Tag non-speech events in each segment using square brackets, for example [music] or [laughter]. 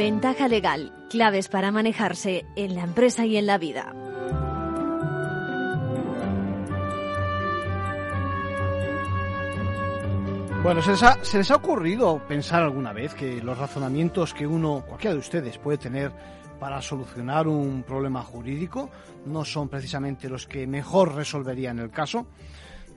Ventaja legal, claves para manejarse en la empresa y en la vida. Bueno, ¿se les, ha, ¿se les ha ocurrido pensar alguna vez que los razonamientos que uno, cualquiera de ustedes, puede tener para solucionar un problema jurídico no son precisamente los que mejor resolverían el caso?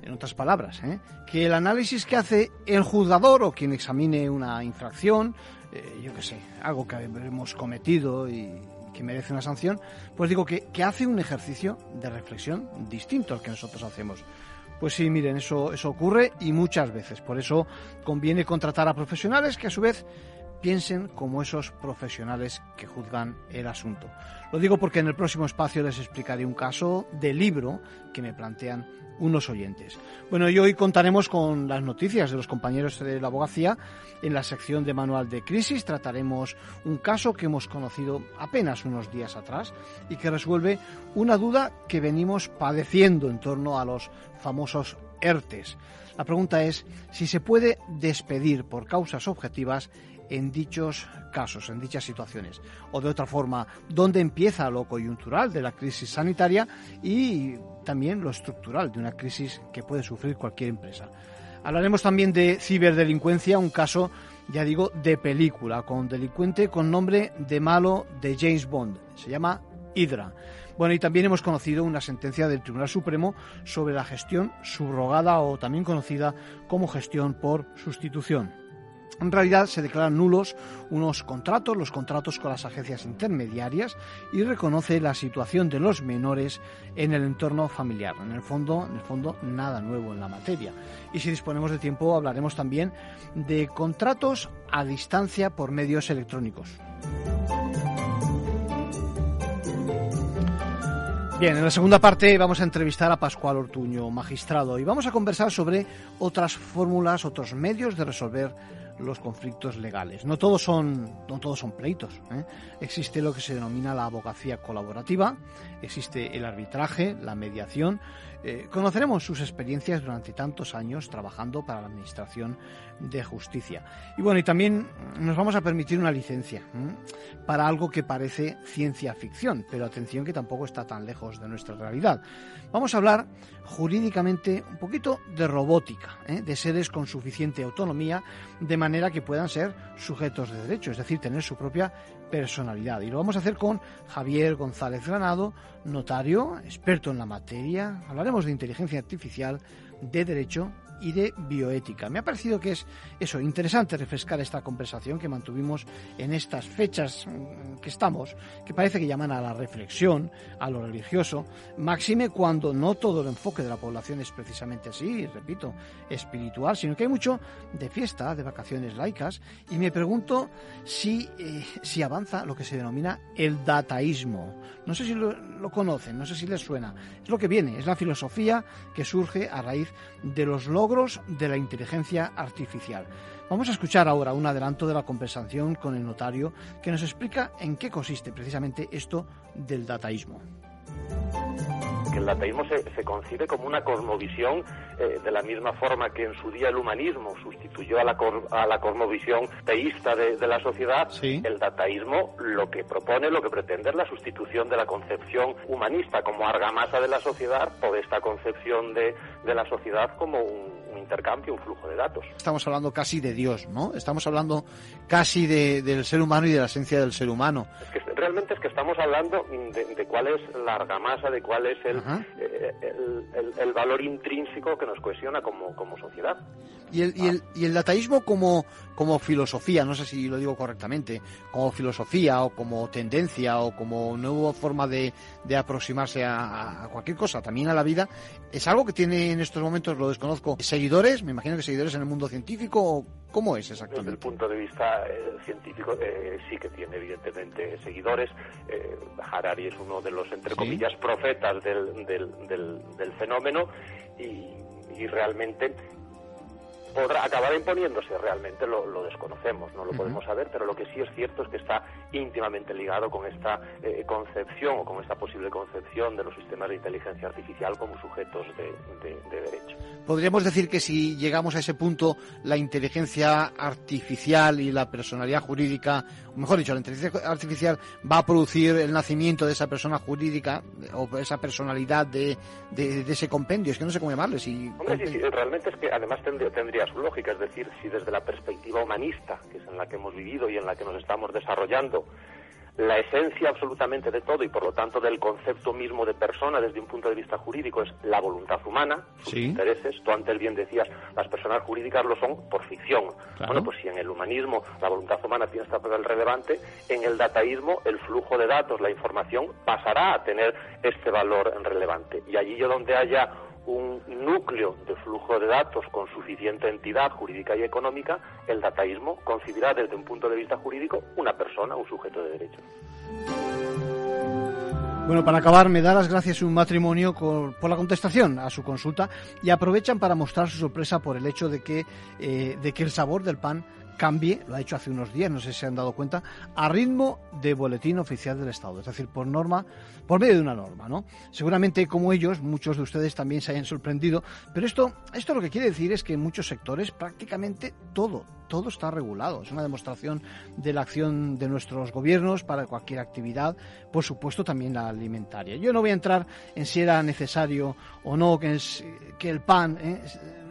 En otras palabras, ¿eh? que el análisis que hace el juzgador o quien examine una infracción, eh, yo qué sé, algo que hemos cometido y que merece una sanción, pues digo que, que hace un ejercicio de reflexión distinto al que nosotros hacemos. Pues sí, miren, eso, eso ocurre y muchas veces. Por eso conviene contratar a profesionales que a su vez piensen como esos profesionales que juzgan el asunto. Lo digo porque en el próximo espacio les explicaré un caso de libro que me plantean unos oyentes. Bueno, y hoy contaremos con las noticias de los compañeros de la abogacía. En la sección de manual de crisis trataremos un caso que hemos conocido apenas unos días atrás y que resuelve una duda que venimos padeciendo en torno a los famosos ERTES. La pregunta es si se puede despedir por causas objetivas en dichos casos, en dichas situaciones. O de otra forma, dónde empieza lo coyuntural de la crisis sanitaria y también lo estructural de una crisis que puede sufrir cualquier empresa. Hablaremos también de ciberdelincuencia, un caso, ya digo, de película, con delincuente con nombre de malo de James Bond. Se llama Hydra. Bueno, y también hemos conocido una sentencia del Tribunal Supremo sobre la gestión subrogada o también conocida como gestión por sustitución. En realidad se declaran nulos unos contratos, los contratos con las agencias intermediarias, y reconoce la situación de los menores en el entorno familiar. En el fondo, en el fondo, nada nuevo en la materia. Y si disponemos de tiempo, hablaremos también de contratos a distancia por medios electrónicos. Bien, en la segunda parte vamos a entrevistar a Pascual Ortuño, magistrado, y vamos a conversar sobre otras fórmulas, otros medios de resolver los conflictos legales. No todos son, no todos son pleitos. ¿eh? Existe lo que se denomina la abogacía colaborativa, existe el arbitraje, la mediación. Eh, conoceremos sus experiencias durante tantos años trabajando para la Administración de Justicia. Y bueno, y también nos vamos a permitir una licencia ¿eh? para algo que parece ciencia ficción, pero atención que tampoco está tan lejos de nuestra realidad. Vamos a hablar jurídicamente un poquito de robótica, de seres con suficiente autonomía, de manera que puedan ser sujetos de derecho, es decir, tener su propia personalidad. Y lo vamos a hacer con Javier González Granado, notario, experto en la materia. Hablaremos de inteligencia artificial, de derecho y de bioética. Me ha parecido que es eso, interesante refrescar esta conversación que mantuvimos en estas fechas que estamos, que parece que llaman a la reflexión, a lo religioso, máxime cuando no todo el enfoque de la población es precisamente así, repito, espiritual, sino que hay mucho de fiesta, de vacaciones laicas, y me pregunto si, eh, si avanza lo que se denomina el dataísmo. No sé si lo, lo conocen, no sé si les suena. Es lo que viene, es la filosofía que surge a raíz de los logros de la inteligencia artificial. Vamos a escuchar ahora un adelanto de la conversación con el notario que nos explica en qué consiste precisamente esto del dataísmo que el dataísmo se, se, concibe como una cosmovisión eh, de la misma forma que en su día el humanismo sustituyó a la, a la cosmovisión teísta de, de la sociedad, sí. el dataísmo lo que propone, lo que pretende es la sustitución de la concepción humanista como argamasa de la sociedad por esta concepción de, de la sociedad como un, intercambio, un flujo de datos. Estamos hablando casi de Dios, ¿no? Estamos hablando casi de, del ser humano y de la esencia del ser humano. Es que realmente es que estamos hablando de, de cuál es la argamasa, de cuál es el, eh, el, el, el, valor intrínseco que nos cohesiona como, como sociedad. Y el, y, el, y el dataísmo como, como filosofía, no sé si lo digo correctamente, como filosofía o como tendencia o como nueva forma de, de aproximarse a, a, cualquier cosa, también a la vida, es algo que tiene en estos momentos, lo desconozco, seguidores, me imagino que seguidores en el mundo científico, ¿cómo es exactamente? Desde el punto de vista eh, científico, eh, sí que tiene evidentemente seguidores. Eh, Harari es uno de los, entre ¿Sí? comillas, profetas del, del, del, del fenómeno y, y realmente podrá acabar imponiéndose realmente lo, desconocemos, no lo podemos saber, pero lo que sí es cierto es que está íntimamente ligado con esta eh, concepción o con esta posible concepción de los sistemas de inteligencia artificial como sujetos de, derecho. Podríamos decir que si llegamos a ese punto, la inteligencia artificial y la personalidad jurídica, mejor dicho, la inteligencia artificial va a producir el nacimiento de esa persona jurídica o esa personalidad de, ese compendio, es que no sé cómo llamarle. Si Hombre, sí, realmente es que además tendría, tendría su lógica, es decir, si desde la perspectiva humanista, que es en la que hemos vivido y en la que nos estamos desarrollando, la esencia absolutamente de todo y por lo tanto del concepto mismo de persona desde un punto de vista jurídico es la voluntad humana, sus intereses. Tú antes bien decías, las personas jurídicas lo son por ficción. Bueno, pues si en el humanismo la voluntad humana tiene este papel relevante, en el dataísmo el flujo de datos, la información pasará a tener este valor relevante. Y allí yo donde haya un núcleo de flujo de datos con suficiente entidad jurídica y económica, el dataísmo concibirá desde un punto de vista jurídico una persona, un sujeto de derecho. Bueno, para acabar, me da las gracias un matrimonio por la contestación a su consulta y aprovechan para mostrar su sorpresa por el hecho de que, eh, de que el sabor del pan cambie, lo ha hecho hace unos días, no sé si se han dado cuenta, a ritmo de boletín oficial del Estado, es decir, por norma, por medio de una norma, ¿no? Seguramente como ellos, muchos de ustedes también se hayan sorprendido, pero esto, esto lo que quiere decir es que en muchos sectores prácticamente todo, todo está regulado. Es una demostración de la acción de nuestros gobiernos para cualquier actividad, por supuesto también la alimentaria. Yo no voy a entrar en si era necesario o no que, que el pan ¿eh?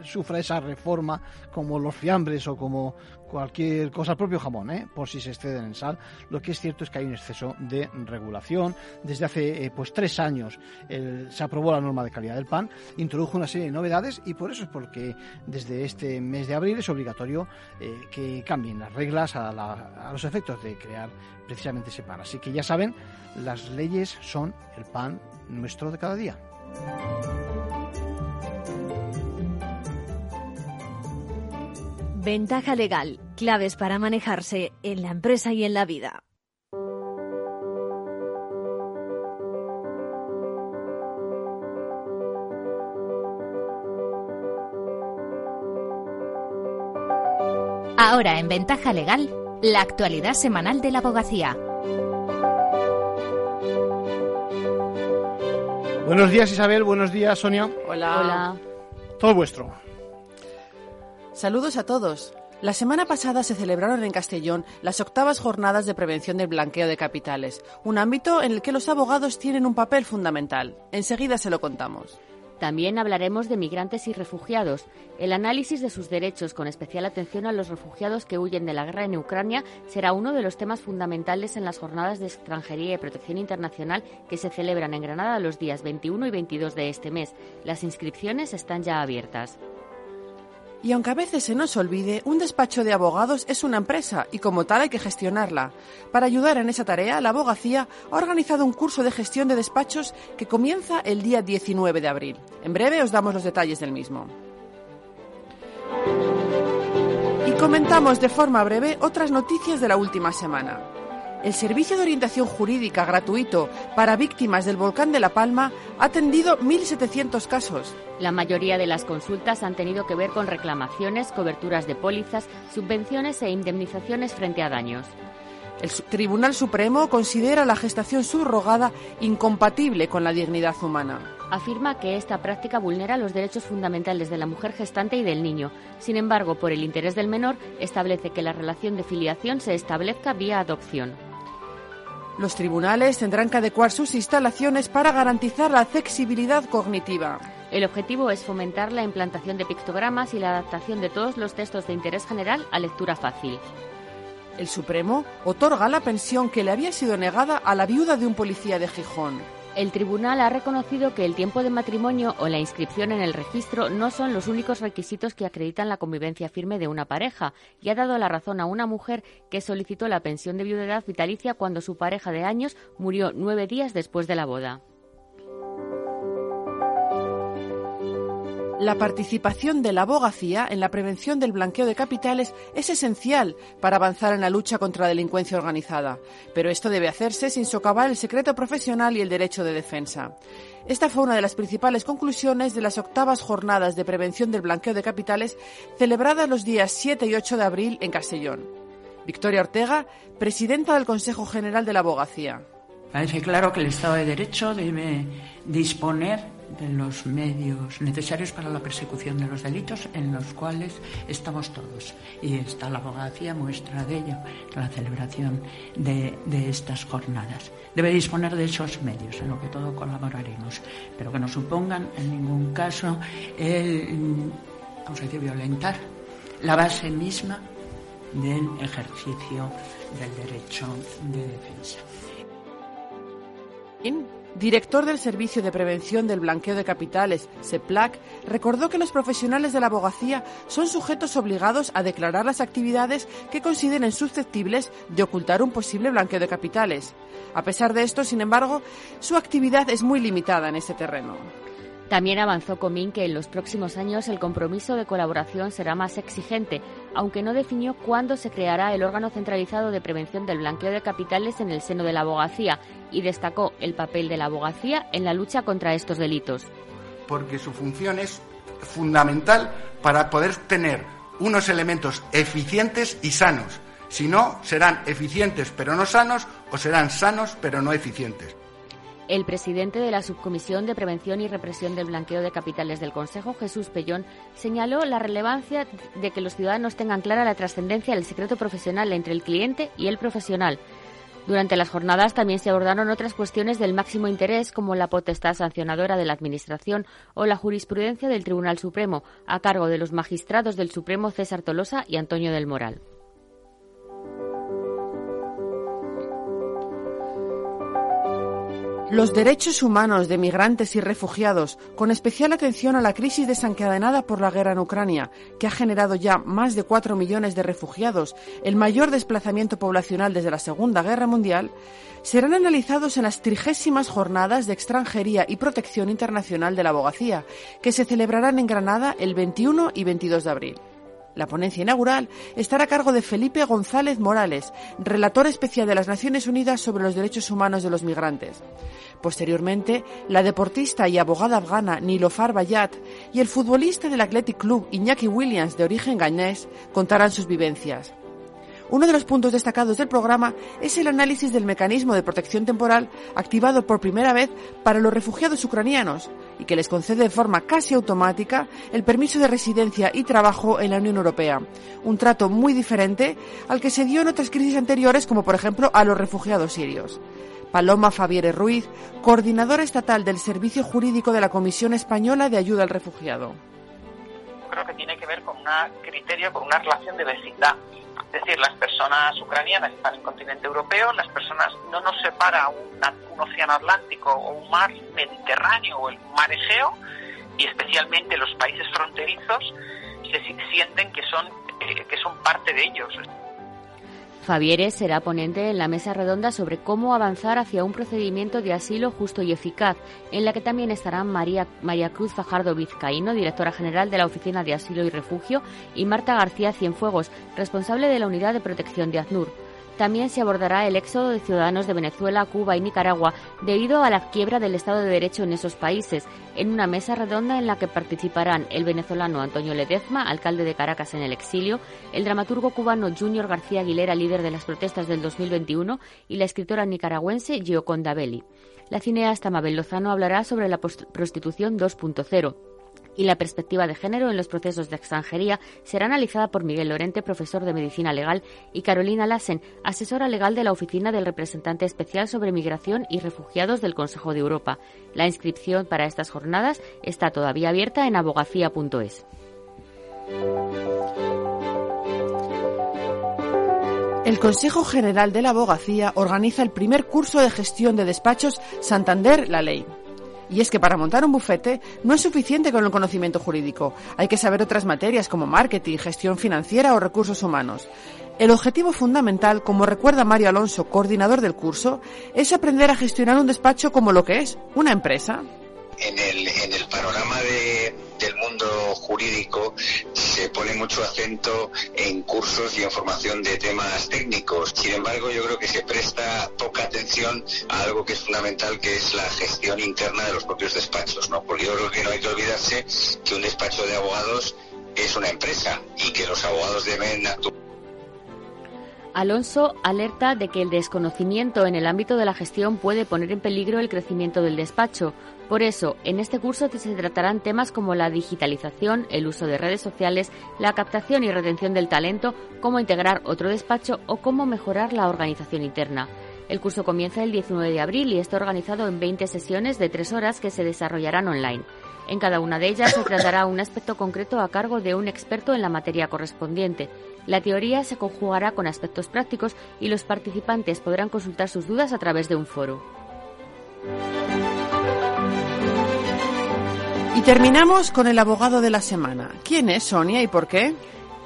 sufra esa reforma como los fiambres o como cualquier cosa, el propio jamón, ¿eh? por si se exceden en sal. Lo que es cierto es que hay un exceso de regulación. Desde hace eh, pues tres años se aprobó la norma de calidad del pan, introdujo una serie de novedades y por eso es porque desde este mes de abril es obligatorio eh, que cambien las reglas a, a los efectos de crear precisamente ese pan. Así que ya saben, las leyes son el pan nuestro de cada día. Ventaja legal, claves para manejarse en la empresa y en la vida. Ahora en Ventaja Legal, la actualidad semanal de la abogacía. Buenos días Isabel, buenos días Sonia. Hola. Hola. Todo vuestro. Saludos a todos. La semana pasada se celebraron en Castellón las octavas jornadas de prevención del blanqueo de capitales, un ámbito en el que los abogados tienen un papel fundamental. Enseguida se lo contamos. También hablaremos de migrantes y refugiados, el análisis de sus derechos con especial atención a los refugiados que huyen de la guerra en Ucrania será uno de los temas fundamentales en las jornadas de extranjería y protección internacional que se celebran en Granada los días 21 y 22 de este mes. Las inscripciones están ya abiertas. Y aunque a veces se nos olvide, un despacho de abogados es una empresa y como tal hay que gestionarla. Para ayudar en esa tarea, la abogacía ha organizado un curso de gestión de despachos que comienza el día 19 de abril. En breve os damos los detalles del mismo. Y comentamos de forma breve otras noticias de la última semana. El Servicio de Orientación Jurídica gratuito para víctimas del volcán de La Palma ha atendido 1.700 casos. La mayoría de las consultas han tenido que ver con reclamaciones, coberturas de pólizas, subvenciones e indemnizaciones frente a daños. El Tribunal Supremo considera la gestación subrogada incompatible con la dignidad humana. Afirma que esta práctica vulnera los derechos fundamentales de la mujer gestante y del niño. Sin embargo, por el interés del menor, establece que la relación de filiación se establezca vía adopción. Los tribunales tendrán que adecuar sus instalaciones para garantizar la accesibilidad cognitiva. El objetivo es fomentar la implantación de pictogramas y la adaptación de todos los textos de interés general a lectura fácil. El Supremo otorga la pensión que le había sido negada a la viuda de un policía de Gijón. El tribunal ha reconocido que el tiempo de matrimonio o la inscripción en el registro no son los únicos requisitos que acreditan la convivencia firme de una pareja y ha dado la razón a una mujer que solicitó la pensión de viudedad vitalicia cuando su pareja de años murió nueve días después de la boda. La participación de la abogacía en la prevención del blanqueo de capitales es esencial para avanzar en la lucha contra la delincuencia organizada, pero esto debe hacerse sin socavar el secreto profesional y el derecho de defensa. Esta fue una de las principales conclusiones de las octavas jornadas de prevención del blanqueo de capitales celebradas los días 7 y 8 de abril en Castellón. Victoria Ortega, presidenta del Consejo General de la Abogacía. Parece claro que el Estado de Derecho debe disponer de los medios necesarios para la persecución de los delitos en los cuales estamos todos. Y está la abogacía muestra de ello, la celebración de, estas jornadas. Debe disponer de esos medios, en lo que todo colaboraremos, pero que no supongan en ningún caso el, vamos a decir, violentar la base misma del ejercicio del derecho de defensa director del Servicio de Prevención del Blanqueo de Capitales, SEPLAC, recordó que los profesionales de la abogacía son sujetos obligados a declarar las actividades que consideren susceptibles de ocultar un posible blanqueo de capitales. A pesar de esto, sin embargo, su actividad es muy limitada en este terreno. También avanzó Comín que en los próximos años el compromiso de colaboración será más exigente, aunque no definió cuándo se creará el órgano centralizado de prevención del blanqueo de capitales en el seno de la abogacía y destacó el papel de la abogacía en la lucha contra estos delitos. Porque su función es fundamental para poder tener unos elementos eficientes y sanos. Si no, serán eficientes pero no sanos o serán sanos pero no eficientes. El presidente de la Subcomisión de Prevención y Represión del Blanqueo de Capitales del Consejo, Jesús Pellón, señaló la relevancia de que los ciudadanos tengan clara la trascendencia del secreto profesional entre el cliente y el profesional. Durante las jornadas también se abordaron otras cuestiones del máximo interés, como la potestad sancionadora de la Administración o la jurisprudencia del Tribunal Supremo, a cargo de los magistrados del Supremo César Tolosa y Antonio del Moral. Los derechos humanos de migrantes y refugiados, con especial atención a la crisis desencadenada por la guerra en Ucrania, que ha generado ya más de cuatro millones de refugiados, el mayor desplazamiento poblacional desde la Segunda Guerra Mundial, serán analizados en las trigésimas jornadas de extranjería y protección internacional de la abogacía, que se celebrarán en Granada el 21 y 22 de abril. La ponencia inaugural estará a cargo de Felipe González Morales, relator especial de las Naciones Unidas sobre los derechos humanos de los migrantes. Posteriormente, la deportista y abogada afgana Nilofar Bayat y el futbolista del Athletic Club Iñaki Williams, de origen ganés, contarán sus vivencias. Uno de los puntos destacados del programa es el análisis del mecanismo de protección temporal activado por primera vez para los refugiados ucranianos y que les concede de forma casi automática el permiso de residencia y trabajo en la Unión Europea. Un trato muy diferente al que se dio en otras crisis anteriores como por ejemplo a los refugiados sirios. Paloma Fabiere Ruiz, coordinadora estatal del Servicio Jurídico de la Comisión Española de Ayuda al Refugiado. Creo que tiene que ver con un criterio, con una relación de vecindad es decir, las personas ucranianas están en el continente europeo, las personas no nos separa un, océano Atlántico o un mar Mediterráneo o el mar Egeo, y especialmente los países fronterizos se sienten que son, eh, que son parte de ellos. Fabiere será ponente en la mesa redonda sobre cómo avanzar hacia un procedimiento de asilo justo y eficaz, en la que también estarán María, María Cruz Fajardo Vizcaíno, directora general de la Oficina de Asilo y Refugio, y Marta García Cienfuegos, responsable de la Unidad de Protección de AZNUR. También se abordará el éxodo de ciudadanos de Venezuela, Cuba y Nicaragua debido a la quiebra del Estado de Derecho en esos países, en una mesa redonda en la que participarán el venezolano Antonio Ledezma, alcalde de Caracas en el exilio, el dramaturgo cubano Junior García Aguilera, líder de las protestas del 2021, y la escritora nicaragüense Gioconda Belli. La cineasta Mabel Lozano hablará sobre la prostitución 2.0 y la perspectiva de género en los procesos de extranjería será analizada por Miguel Lorente, profesor de Medicina Legal, y Carolina Lassen, asesora legal de la Oficina del Representante Especial sobre Migración y Refugiados del Consejo de Europa. La inscripción para estas jornadas está todavía abierta en abogacía.es. El Consejo General de la Abogacía organiza el primer curso de gestión de despachos Santander La Ley. Y es que para montar un bufete no es suficiente con el conocimiento jurídico, hay que saber otras materias como marketing, gestión financiera o recursos humanos. El objetivo fundamental, como recuerda Mario Alonso, coordinador del curso, es aprender a gestionar un despacho como lo que es, una empresa. En el, en el panorama de, del mundo jurídico se pone mucho acento en cursos y en formación de temas técnicos. Sin embargo, yo creo que se presta poca atención a algo que es fundamental, que es la gestión interna de los propios despachos, ¿no? Porque yo creo que no hay que olvidarse que un despacho de abogados es una empresa y que los abogados deben actuar Alonso alerta de que el desconocimiento en el ámbito de la gestión puede poner en peligro el crecimiento del despacho. Por eso, en este curso se tratarán temas como la digitalización, el uso de redes sociales, la captación y retención del talento, cómo integrar otro despacho o cómo mejorar la organización interna. El curso comienza el 19 de abril y está organizado en 20 sesiones de tres horas que se desarrollarán online. En cada una de ellas se tratará un aspecto concreto a cargo de un experto en la materia correspondiente. La teoría se conjugará con aspectos prácticos y los participantes podrán consultar sus dudas a través de un foro. Terminamos con el abogado de la semana. ¿Quién es Sonia y por qué?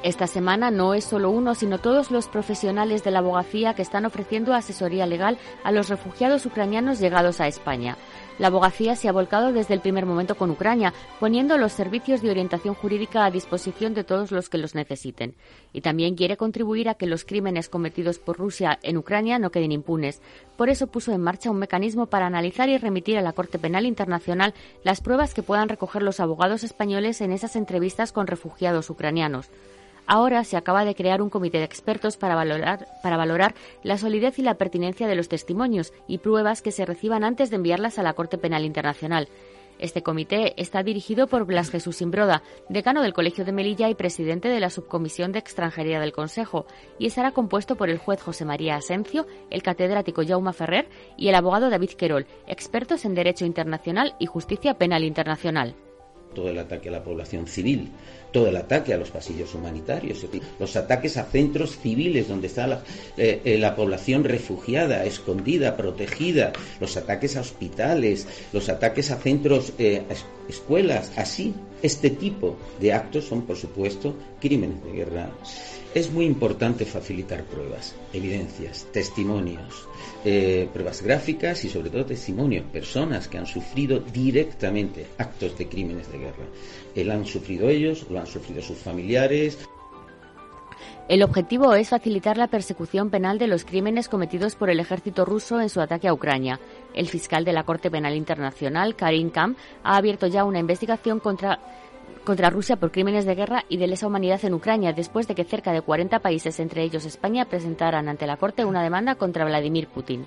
Esta semana no es solo uno, sino todos los profesionales de la abogacía que están ofreciendo asesoría legal a los refugiados ucranianos llegados a España. La abogacía se ha volcado desde el primer momento con Ucrania, poniendo los servicios de orientación jurídica a disposición de todos los que los necesiten. Y también quiere contribuir a que los crímenes cometidos por Rusia en Ucrania no queden impunes. Por eso puso en marcha un mecanismo para analizar y remitir a la Corte Penal Internacional las pruebas que puedan recoger los abogados españoles en esas entrevistas con refugiados ucranianos. Ahora se acaba de crear un comité de expertos para valorar, para valorar la solidez y la pertinencia de los testimonios y pruebas que se reciban antes de enviarlas a la Corte Penal Internacional. Este comité está dirigido por Blas Jesús Imbroda, decano del Colegio de Melilla y presidente de la Subcomisión de Extranjería del Consejo, y estará compuesto por el juez José María Asencio, el catedrático Jaume Ferrer y el abogado David Querol, expertos en Derecho Internacional y Justicia Penal Internacional todo el ataque a la población civil, todo el ataque a los pasillos humanitarios, los ataques a centros civiles donde está la, eh, eh, la, población refugiada, escondida, protegida, los ataques a hospitales, los ataques a centros, eh, escuelas, así. Este tipo de actos son, por supuesto, crímenes de guerra. Es muy importante facilitar pruebas, evidencias, testimonios, pruebas gráficas y sobre todo testimonios, personas que han sufrido directamente actos de crímenes de guerra. Lo han sufrido ellos, lo han sufrido sus familiares. El objetivo es facilitar la persecución penal de los crímenes cometidos por el ejército ruso en su ataque a Ucrania. El fiscal de la Corte Penal Internacional, Karim Kam, ha abierto ya una investigación contra contra Rusia por crímenes de guerra y de lesa humanidad en Ucrania, después de que cerca de 40 países, entre ellos España, presentaran ante la Corte una demanda contra Vladimir Putin.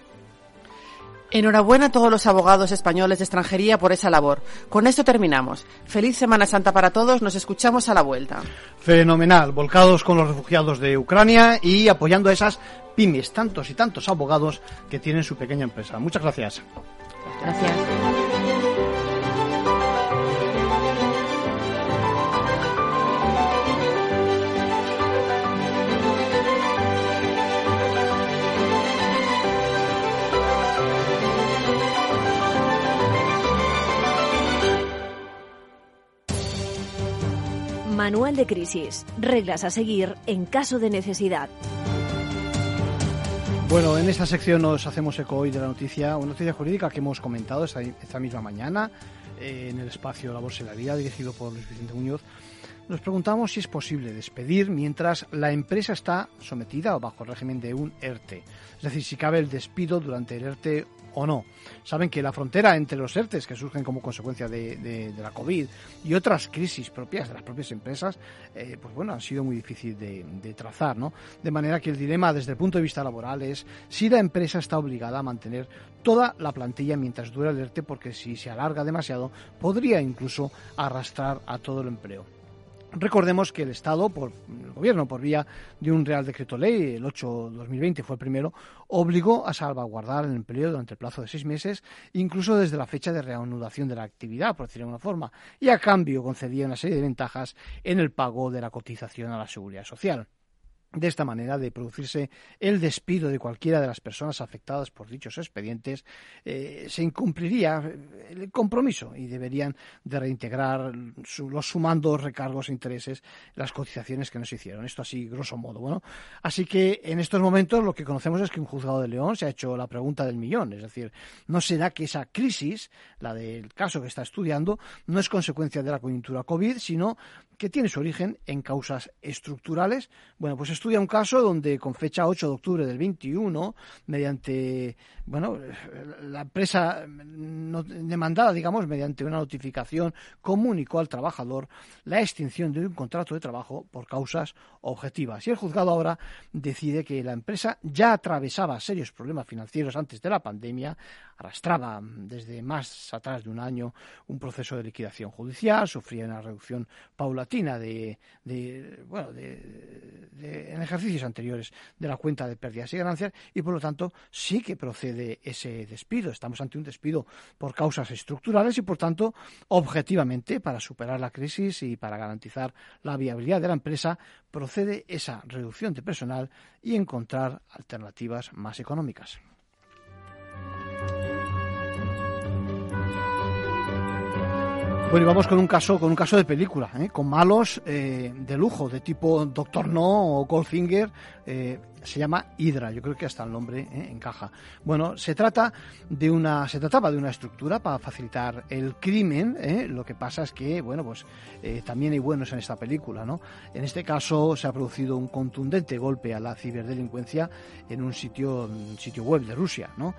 Enhorabuena a todos los abogados españoles de extranjería por esa labor. Con esto terminamos. Feliz Semana Santa para todos. Nos escuchamos a la vuelta. Fenomenal. Volcados con los refugiados de Ucrania y apoyando a esas pymes, tantos y tantos abogados que tienen su pequeña empresa. Muchas gracias. Gracias. Manual de crisis. Reglas a seguir en caso de necesidad. Bueno, en esta sección nos hacemos eco hoy de la noticia, una noticia jurídica que hemos comentado esta, misma mañana eh, en el espacio La Bolsa y la Vida, dirigido por Luis Vicente Muñoz. Nos preguntamos si es posible despedir mientras la empresa está sometida o bajo el régimen de un ERTE. Es decir, si cabe el despido durante el ERTE o no. Saben que la frontera entre los ERTES que surgen como consecuencia de, la COVID y otras crisis propias de las propias empresas, eh, pues bueno, han sido muy difícil de, de, trazar, ¿no? De manera que el dilema desde el punto de vista laboral es si la empresa está obligada a mantener toda la plantilla mientras dura el ERTE, porque si se alarga demasiado, podría incluso arrastrar a todo el empleo. Recordemos que el Estado, por el Gobierno, por vía de un Real Decreto Ley, el 8-2020 fue el primero, obligó a salvaguardar el empleo durante el plazo de seis meses, incluso desde la fecha de reanudación de la actividad, por decirlo de alguna forma, y a cambio concedía una serie de ventajas en el pago de la cotización a la seguridad social. De esta manera, de producirse el despido de cualquiera de las personas afectadas por dichos expedientes, eh, se incumpliría el compromiso y deberían de reintegrar los sumandos, recargos, intereses, las cotizaciones que no se hicieron. Esto así, grosso modo. Bueno, así que en estos momentos lo que conocemos es que un juzgado de León se ha hecho la pregunta del millón. Es decir, ¿no será que esa crisis, la del caso que está estudiando, no es consecuencia de la coyuntura COVID, sino que tiene su origen en causas estructurales? Bueno, pues estudia un caso donde con fecha 8 de octubre del 21, mediante, bueno, la empresa demandada, digamos, mediante una notificación, comunicó al trabajador la extinción de un contrato de trabajo por causas objetivas. Y el juzgado ahora decide que la empresa ya atravesaba serios problemas financieros antes de la pandemia, arrastraba desde más atrás de un año un proceso de liquidación judicial, sufría una reducción paulatina de, bueno, de, en ejercicios anteriores de la cuenta de pérdidas y ganancias y por lo tanto sí que procede ese despido. Estamos ante un despido por causas estructurales y por tanto objetivamente para superar la crisis y para garantizar la viabilidad de la empresa procede esa reducción de personal y encontrar alternativas más económicas. Bueno, y vamos con un caso, con un caso de película, ¿eh? con malos eh, de lujo, de tipo Doctor No o Goldfinger, eh, se llama Hydra, yo creo que hasta el nombre ¿eh? encaja. Bueno, se trata de una, se trataba de una estructura para facilitar el crimen. ¿eh? Lo que pasa es que, bueno, pues eh, también hay buenos en esta película, ¿no? En este caso se ha producido un contundente golpe a la ciberdelincuencia en un sitio, sitio web de Rusia, ¿no?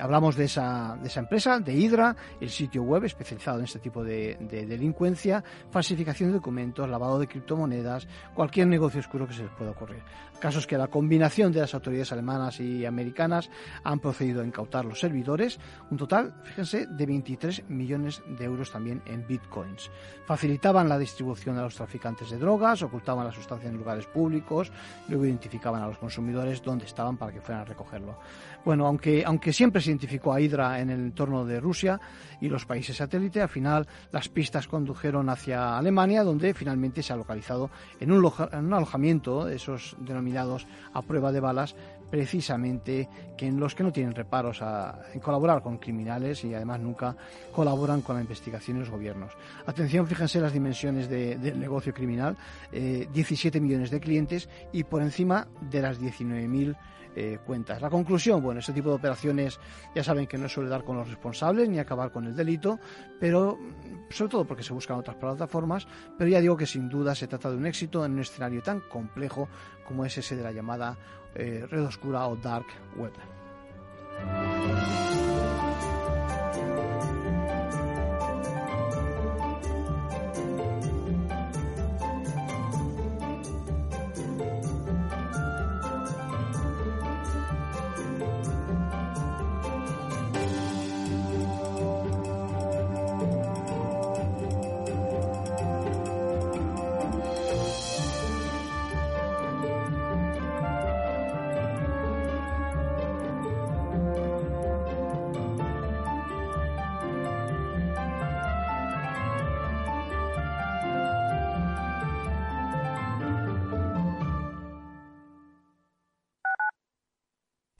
hablamos de esa, de esa empresa, de Hydra, el sitio web especializado en este tipo de, de delincuencia, falsificación de documentos, lavado de criptomonedas, cualquier negocio oscuro que se les pueda ocurrir. Casos que la combinación de las autoridades alemanas y americanas han procedido a incautar los servidores, un total, fíjense, de 23 millones de euros también en bitcoins. Facilitaban la distribución a los traficantes de drogas, ocultaban la sustancia en lugares públicos, luego identificaban a los consumidores dónde estaban para que fueran a recogerlo. Bueno, aunque, aunque siempre se identificó a Hydra en el entorno de Rusia y los países satélite, al final las pistas condujeron hacia Alemania, donde finalmente se ha localizado en un, en un alojamiento, esos denominados a prueba de balas, precisamente que en los que no tienen reparos a, en colaborar con criminales y además nunca colaboran con la investigación y los gobiernos. Atención, fíjense las dimensiones del negocio criminal, 17 eh, millones de clientes y por encima de las 19.000 eh, cuentas. La conclusión, bueno, este tipo de operaciones ya saben que no suele dar con los responsables ni acabar con el delito, pero sobre todo porque se buscan otras plataformas, pero ya digo que sin duda se trata de un éxito en un escenario tan complejo como es ese de la llamada eh, red oscura o dark web.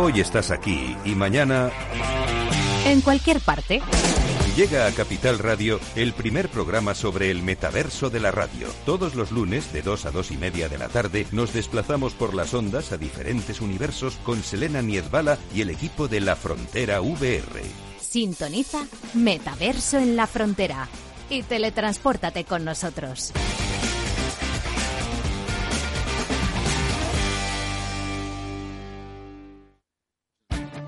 Hoy estás aquí y mañana... En cualquier parte. Llega a Capital Radio el primer programa sobre el metaverso de la radio. Todos los lunes, de 2 a 2 y media de la tarde, nos desplazamos por las ondas a diferentes universos con Selena Niezbala y el equipo de La Frontera VR. Sintoniza Metaverso en la Frontera y teletranspórtate con nosotros.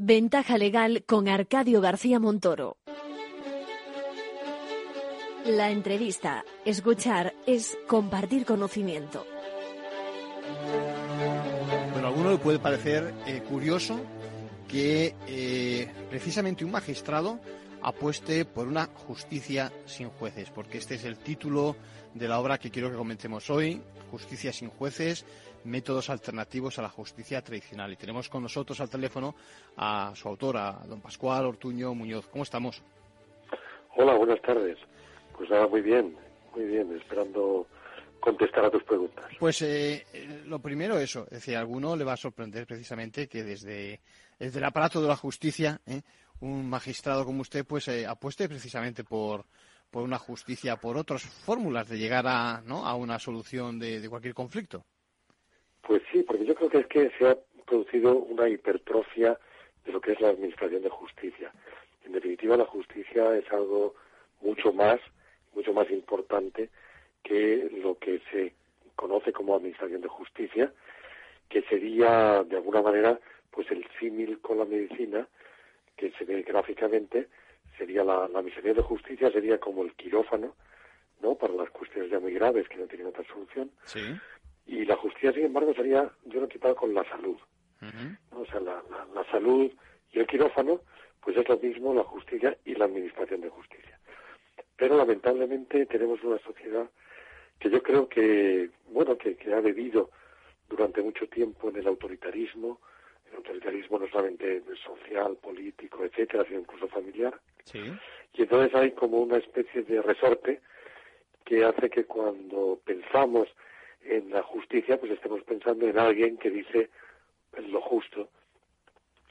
Ventaja legal con Arcadio García Montoro. La entrevista, escuchar, es compartir conocimiento. Bueno, a alguno le puede parecer eh, curioso que eh, precisamente un magistrado apueste por una justicia sin jueces, porque este es el título de la obra que quiero que comentemos hoy, Justicia sin jueces, métodos alternativos a la justicia tradicional. Y tenemos con nosotros al teléfono a su autor, a don Pascual Ortuño Muñoz. ¿Cómo estamos? Hola, buenas tardes. Pues nada, muy bien, muy bien, esperando contestar a tus preguntas. Pues eh, lo primero eso, es decir, a alguno le va a sorprender precisamente que desde, desde el aparato de la justicia, ¿eh? un magistrado como usted, pues eh, apueste precisamente por, por una justicia, por otras fórmulas de llegar a, ¿no? a una solución de cualquier conflicto. Porque yo creo que es que se ha producido una hipertrofia de lo que es la administración de justicia. En definitiva, la justicia es algo mucho más, mucho más importante que lo que se conoce como administración de justicia, que sería de alguna manera pues el símil con la medicina, que se ve gráficamente, sería la, la administración de justicia sería como el quirófano, ¿no? Para las cuestiones ya muy graves que no tienen otra solución. Sí. Y la justicia, sin embargo, sería, yo lo he quitado con la salud. O sea, la, la, salud y el quirófano, pues es lo mismo la justicia y la administración de justicia. Pero lamentablemente tenemos una sociedad que yo creo que, bueno, que, que ha bebido durante mucho tiempo en el autoritarismo, el autoritarismo no solamente social, político, etcétera, sino incluso familiar. Sí. Y entonces hay como una especie de resorte que hace que cuando pensamos en la justicia, pues estemos pensando en alguien que dice lo justo.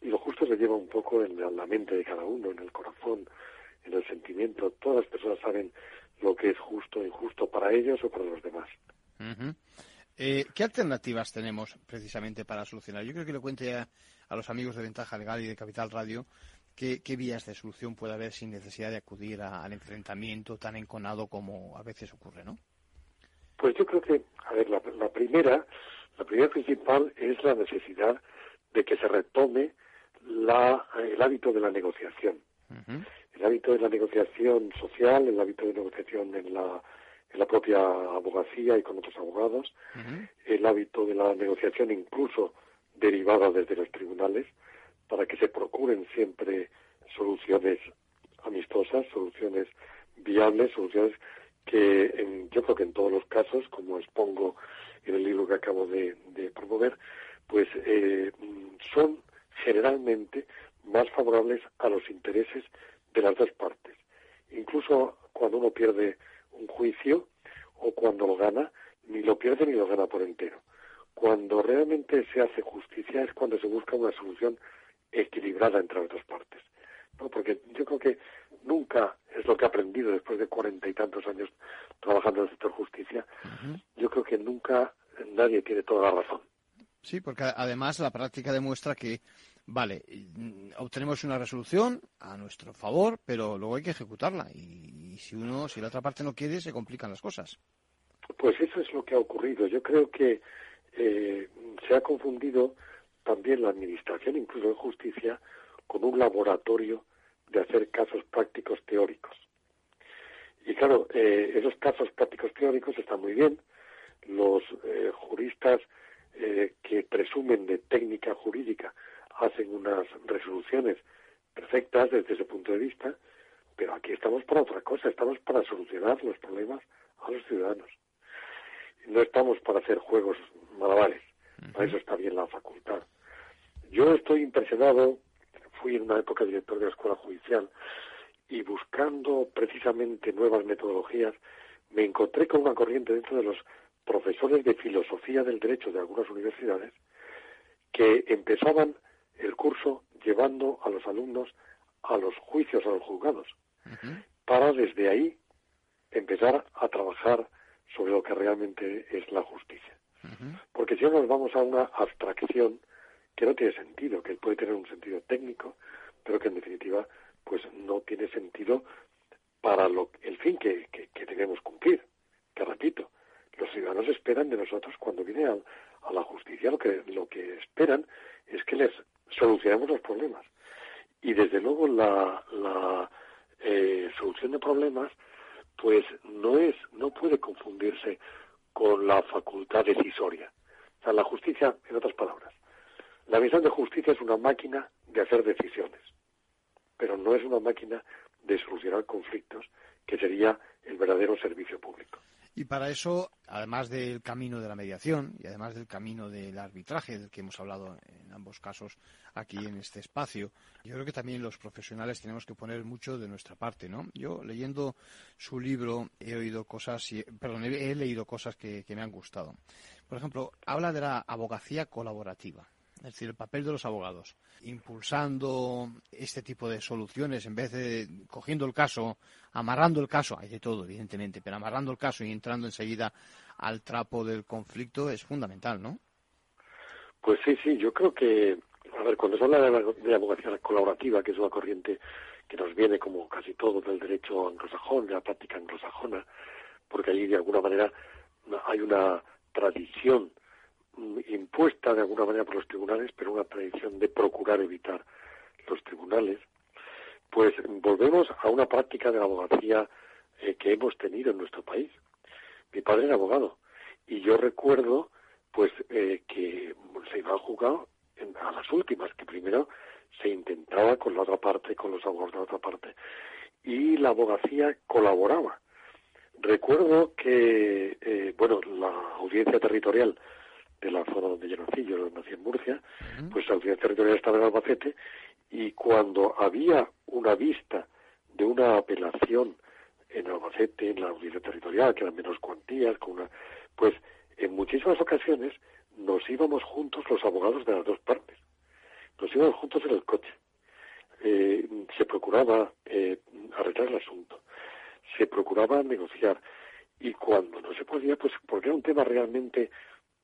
Y lo justo se lleva un poco en la mente de cada uno, en el corazón, en el sentimiento. Todas las personas saben lo que es justo e injusto para ellos o para los demás. Eh, ¿Qué alternativas tenemos precisamente para solucionar? Yo creo que le cuente a, los amigos de Ventaja Legal y de Capital Radio qué, vías de solución puede haber sin necesidad de acudir al enfrentamiento tan enconado como a veces ocurre, ¿no? Pues yo creo que, a ver, la, primera, la primera principal es la necesidad de que se retome la, el hábito de la negociación. El hábito de la negociación social, el hábito de negociación en la, en la propia abogacía y con otros abogados, el hábito de la negociación incluso derivada desde los tribunales, para que se procuren siempre soluciones amistosas, soluciones viables, soluciones que yo creo que en todos los casos, como expongo en el libro que acabo de, promover, pues eh, son generalmente más favorables a los intereses de las dos partes. Incluso cuando uno pierde un juicio o cuando lo gana, ni lo pierde ni lo gana por entero. Cuando realmente se hace justicia es cuando se busca una solución equilibrada entre las dos partes. ¿No? Porque yo creo que nunca es lo que he aprendido después de cuarenta y tantos años trabajando en el sector justicia. Yo creo que nunca nadie tiene toda la razón. Sí, porque además la práctica demuestra que, vale, obtenemos una resolución a nuestro favor, pero luego hay que ejecutarla. Y, si uno, si la otra parte no quiere, se complican las cosas. Pues eso es lo que ha ocurrido. Yo creo que eh, se ha confundido también la administración, incluso en justicia, con un laboratorio de hacer casos prácticos teóricos. Y claro, eh, esos casos prácticos teóricos están muy bien. Los eh, juristas eh, que presumen de técnica jurídica hacen unas resoluciones perfectas desde ese punto de vista, pero aquí estamos para otra cosa, estamos para solucionar los problemas a los ciudadanos. No estamos para hacer juegos malabares, para eso está bien la facultad. Yo estoy impresionado, fui en una época director de la Escuela Judicial y buscando precisamente nuevas metodologías, me encontré con una corriente dentro de los profesores de filosofía del derecho de algunas universidades que empezaban el curso llevando a los alumnos a los juicios, a los juzgados, para desde ahí empezar a trabajar sobre lo que realmente es la justicia. Porque si no nos vamos a una abstracción que no tiene sentido, que puede tener un sentido técnico, pero que en definitiva pues no tiene sentido para lo, el fin que, que, debemos cumplir. Que repito, los ciudadanos esperan de nosotros cuando viene a, a, la justicia. Lo que lo que esperan es que les solucionemos los problemas. Y desde luego la, la eh, solución de problemas pues no es no puede confundirse con la facultad decisoria. O sea la justicia en otras palabras la misión de justicia es una máquina de hacer decisiones pero no es una máquina de solucionar conflictos que sería el verdadero servicio público y para eso, además del camino de la mediación y además del camino del arbitraje, del que hemos hablado en ambos casos aquí en este espacio, yo creo que también los profesionales tenemos que poner mucho de nuestra parte, ¿no? Yo leyendo su libro he oído cosas, perdón, he leído cosas que me han gustado. Por ejemplo, habla de la abogacía colaborativa es decir, el papel de los abogados, impulsando este tipo de soluciones en vez de cogiendo el caso, amarrando el caso, hay de todo, evidentemente, pero amarrando el caso y entrando enseguida al trapo del conflicto es fundamental, ¿no? Pues sí, sí, yo creo que, a ver, cuando se habla de la, abogacía colaborativa, que es una corriente que nos viene como casi todo del derecho anglosajón, de la práctica anglosajona, porque allí de alguna manera hay una tradición impuesta de alguna manera por los tribunales, pero una tradición de procurar evitar los tribunales, pues volvemos a una práctica de la abogacía eh, que hemos tenido en nuestro país. Mi padre era abogado y yo recuerdo pues eh, que se iba a jugar a las últimas, que primero se intentaba con la otra parte, con los abogados de la otra parte, y la abogacía colaboraba. Recuerdo que, eh, bueno, la audiencia territorial de la zona donde yo nací, yo nací en Murcia, pues la audiencia territorial estaba en Albacete y cuando había una vista de una apelación en Albacete, en la audiencia territorial, que eran menos cuantías, con una, pues en muchísimas ocasiones nos íbamos juntos los abogados de las dos partes, nos íbamos juntos en el coche. Eh, se procuraba eh, arreglar el asunto, se procuraba negociar. Y cuando no se podía, pues porque era un tema realmente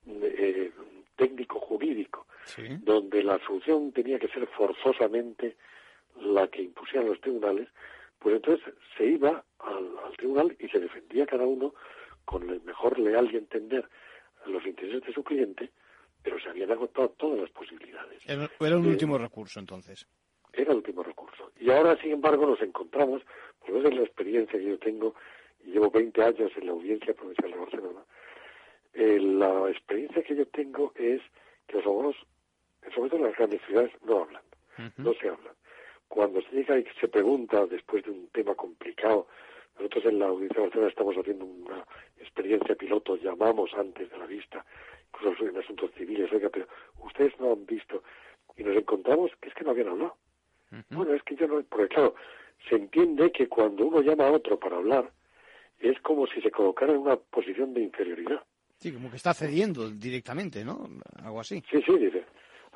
eh, técnico jurídico, donde la solución tenía que ser forzosamente la que impusieran los tribunales, pues entonces se iba al, tribunal y se defendía cada uno con el mejor leal y entender los intereses de su cliente, pero se habían agotado todas las posibilidades. Era, un último recurso, entonces. Era el último recurso. Y ahora, sin embargo, nos encontramos, por eso es la experiencia que yo tengo, y llevo 20 años en la Audiencia Provincial de Barcelona, eh, la experiencia que yo tengo es que los abogados, sobre todo en las grandes ciudades, no hablan, no se hablan. Cuando se llega y se pregunta después de un tema complicado, nosotros en la Audiencia de Barcelona estamos haciendo una experiencia piloto, llamamos antes de la vista, incluso en asuntos civiles, oiga, pero ustedes no han visto, y nos encontramos que es que no habían hablado. Bueno, es que yo no, porque claro, se entiende que cuando uno llama a otro para hablar, es como si se colocara en una posición de inferioridad. Sí, como que está cediendo directamente, ¿no? Algo así. Sí, sí, dice.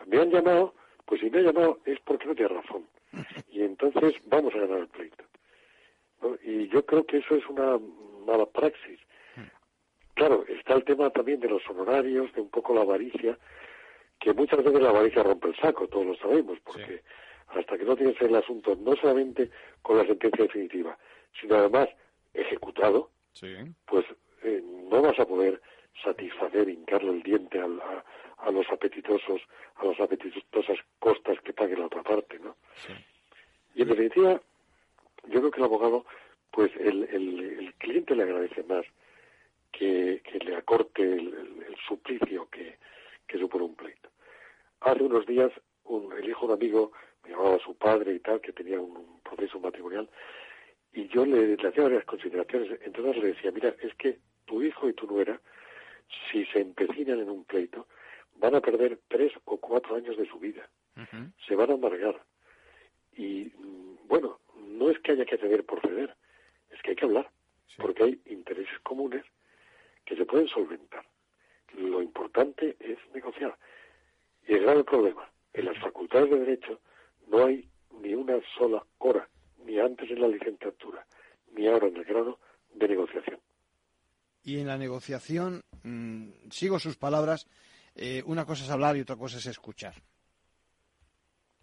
Me han llamado, pues si me han llamado es porque no tiene razón. [laughs] Y entonces vamos a ganar el pleito. Y yo creo que eso es una mala praxis. Claro, está el tema también de los honorarios, de un poco la avaricia, que muchas veces la avaricia rompe el saco, todos lo sabemos, porque hasta que no tienes el asunto no solamente con la sentencia definitiva, sino además ejecutado, pues eh, no vas a poder satisfacer, hincarle el diente a, los apetitosos, a las apetitosas costas que pague la otra parte, ¿no? Y en definitiva, yo creo que el abogado, pues el, el, cliente le agradece más que, que le acorte el, suplicio que, unos días un, el hijo de un amigo me llamaba a su padre y tal, que tenía un, proceso matrimonial, y yo le, le hacía varias consideraciones. Entonces le decía, mira, es que tu hijo y tu nuera, si se empecinan en un pleito, van a perder tres o cuatro años de su vida. Se van a amargar. Y mm, bueno, no es que haya que ceder por ceder, es que hay que hablar, porque hay intereses comunes que se pueden solventar. Lo importante es negociar. Y el grave problema, en las facultades de Derecho no hay ni una sola hora, ni antes en la licenciatura, ni ahora en el grado, de negociación. Y en la negociación, mm, sigo sus palabras, eh, una cosa es hablar y otra cosa es escuchar.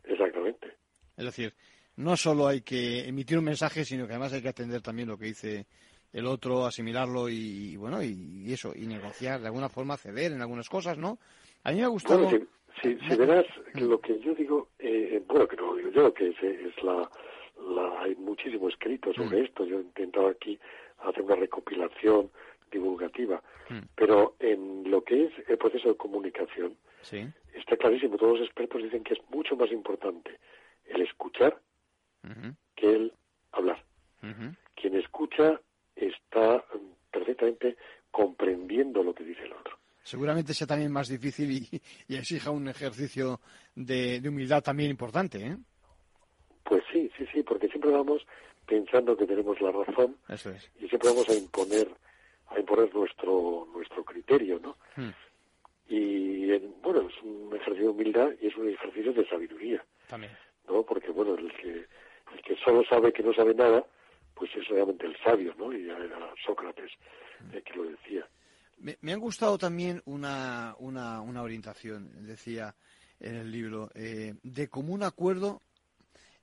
Exactamente. Es decir, no solo hay que emitir un mensaje, sino que además hay que atender también lo que dice el otro, asimilarlo y, bueno, y, eso, y negociar, de alguna forma ceder en algunas cosas, ¿no? A mí me ha gustado... si, verás lo que yo digo, eh, bueno, que no lo digo yo, que es, es la, la, hay muchísimo escrito sobre mm. esto, yo he intentado aquí hacer una recopilación divulgativa, mm. pero en lo que es el proceso de comunicación, está clarísimo, todos los expertos dicen que es mucho más importante el escuchar que el hablar. Quien escucha está perfectamente comprendiendo lo que dice el otro. Seguramente sea también más difícil y, exija un ejercicio de, humildad también importante, ¿eh? Pues sí, sí, sí, porque siempre vamos pensando que tenemos la razón y siempre vamos a imponer a imponer nuestro nuestro criterio, ¿no? Hmm. Y bueno, es un ejercicio de humildad y es un ejercicio de sabiduría. También. ¿No? Porque bueno, el que el que solo sabe que no sabe nada, pues es realmente el sabio, ¿no? Y era Sócrates eh, que lo decía. Me, me ha gustado también una, una, una, orientación, decía en el libro, eh, de común acuerdo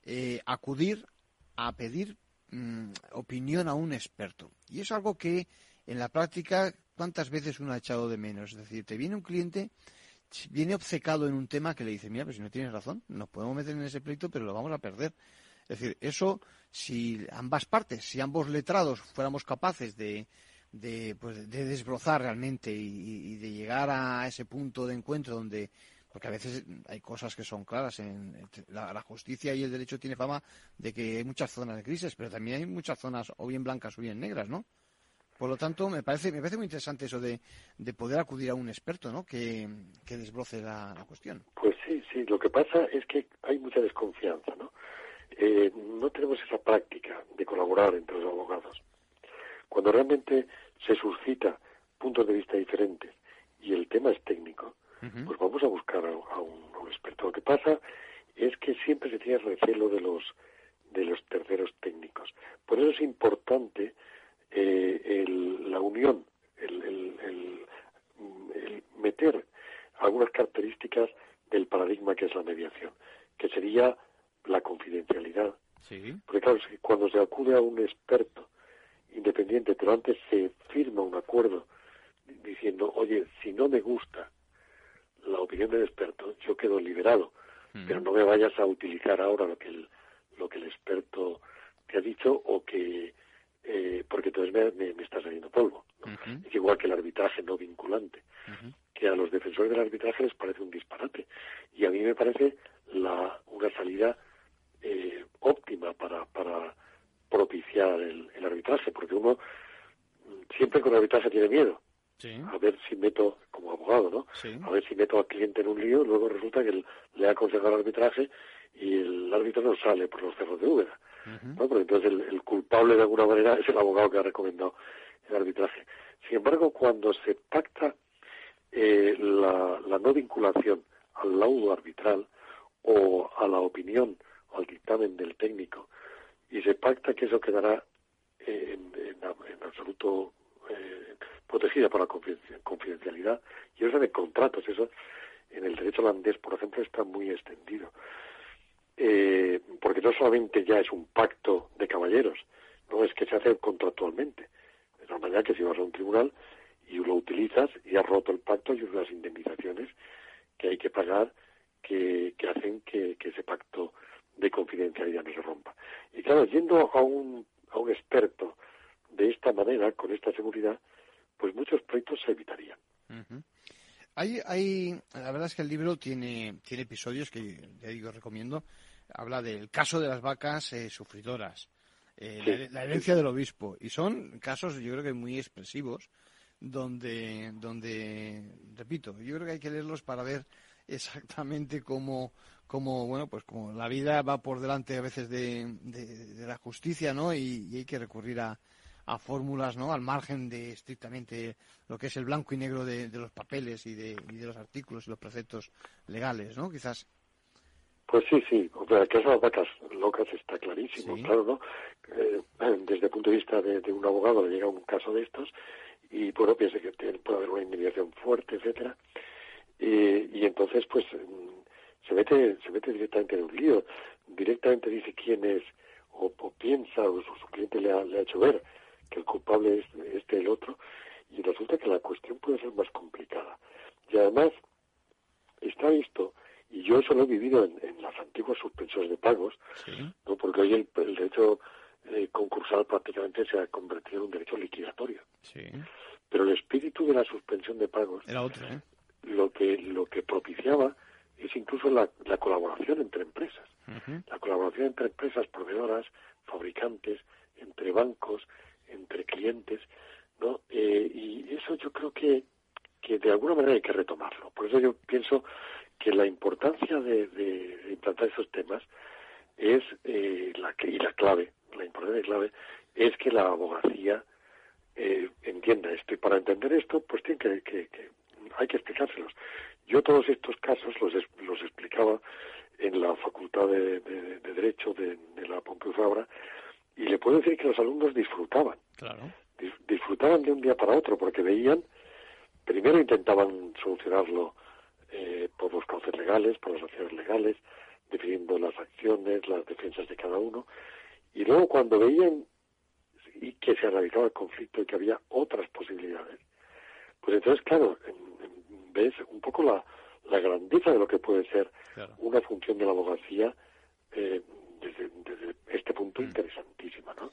eh, acudir a pedir mm, opinión a un experto. Y es algo que en la práctica, ¿cuántas veces uno ha echado de menos? Es decir, te viene un cliente, viene obcecado en un tema que le dice, mira, pues si no tienes razón, nos podemos meter en ese pleito, pero lo vamos a perder. Es decir, eso, si ambas partes, si ambos letrados fuéramos capaces de, de, pues, de desbrozar realmente y, de llegar a ese punto de encuentro donde porque a veces hay cosas que son claras en la, justicia y el derecho tiene fama de que hay muchas zonas de crisis pero también hay muchas zonas o bien blancas o bien negras no por lo tanto me parece me parece muy interesante eso de, de poder acudir a un experto no que, desbroce la, la, cuestión. Pues sí sí. Lo que pasa es que hay mucha desconfianza no eh, no tenemos esa práctica de colaborar entre los abogados. Cuando realmente se suscita puntos de vista diferentes y el tema es técnico, pues vamos a buscar a, un, experto. Lo que pasa es que siempre se tiene recelo de los de los terceros técnicos. Por eso es importante eh, la unión, el, el, meter algunas características del paradigma que es la mediación, que sería la confidencialidad. Porque claro, cuando se acude a un experto independiente, pero antes se firma un acuerdo diciendo, oye, si no me gusta la opinión del experto, yo quedo liberado, pero no me vayas a utilizar ahora lo que el, lo que el experto te ha dicho o que eh, porque entonces me, me, está saliendo polvo. Es igual que el arbitraje no vinculante, que a los defensores del arbitraje les parece un disparate. Y a mí me parece la, una salida eh, óptima para, para propiciar el, arbitraje, porque uno siempre con el arbitraje tiene miedo. A ver si meto, como abogado, ¿no? A ver si meto al cliente en un lío, luego resulta que le ha aconsejado el arbitraje y el árbitro no sale por los cerros de Úbeda. entonces el, culpable de alguna manera es el abogado que ha recomendado el arbitraje. Sin embargo, cuando se pacta eh, la, la no vinculación al laudo arbitral o a la opinión al dictamen del técnico y se pacta que eso quedará en, absoluto eh, protegida por la confidencialidad y eso de contratos, eso en el derecho holandés, por ejemplo, está muy extendido. Eh, porque no solamente ya es un pacto de caballeros, no es que se hace contractualmente. De manera que si vas a un tribunal y lo utilizas y has roto el pacto, hay unas indemnizaciones que hay que pagar que, hacen que ese pacto de confidencialidad no se rompa. Y claro, yendo a un, a un experto de esta manera, con esta seguridad, pues muchos proyectos se evitarían. Hay, hay, la verdad es que el libro tiene, tiene episodios que ya digo recomiendo. Habla del caso de las vacas eh, sufridoras, eh, la, herencia del obispo, y son casos yo creo que muy expresivos, donde, donde, repito, yo creo que hay que leerlos para ver exactamente cómo, cómo bueno, pues como la vida va por delante a veces de, de, la justicia, ¿no? y hay que recurrir a, a fórmulas, ¿no? Al margen de estrictamente lo que es el blanco y negro de, los papeles y de, los artículos y los preceptos legales, ¿no? Quizás. Pues sí, sí. O sea, las vacas locas está clarísimo, claro, ¿no? Eh, [clears throat] desde el punto de vista de, un abogado le llega un caso de estos y, bueno, piensa que puede haber una indemnización fuerte, etcétera. Y, entonces, pues, mm, se mete, se mete directamente en un lío. Directamente dice quién es o, piensa o su, cliente le ha, le ha hecho ver que el culpable es este el otro, y resulta que la cuestión puede ser más complicada. Y además, está visto, y yo eso lo he vivido en, las antiguas suspensiones de pagos, ¿no? porque hoy el, derecho eh, concursal prácticamente se ha convertido en un derecho liquidatorio. Pero el espíritu de la suspensión de pagos era otro, ¿eh? lo que lo que propiciaba es incluso la, colaboración entre empresas, la colaboración entre empresas proveedoras, fabricantes, entre bancos, entre clientes, ¿no? Eh, y eso yo creo que, que de alguna manera hay que retomarlo. Por eso yo pienso que la importancia de, implantar esos temas es eh, la y la clave, la importancia clave es que la abogacía eh, entienda esto y para entender esto pues tiene que, que, hay que explicárselos. Yo todos estos casos los, los explicaba en la Facultad de, Derecho de, la Pompeu Fabra y le puedo decir que los alumnos disfrutaban. Claro. disfrutaban de un día para otro porque veían, primero intentaban solucionarlo eh, por los cauces legales, por las acciones legales, definiendo las acciones, las defensas de cada uno, y luego cuando veían y que se analizaba el conflicto y que había otras posibilidades, pues entonces, claro, ves un poco la, la grandeza de lo que puede ser una función de la abogacía eh, desde, este punto mm. interesantísima, ¿no?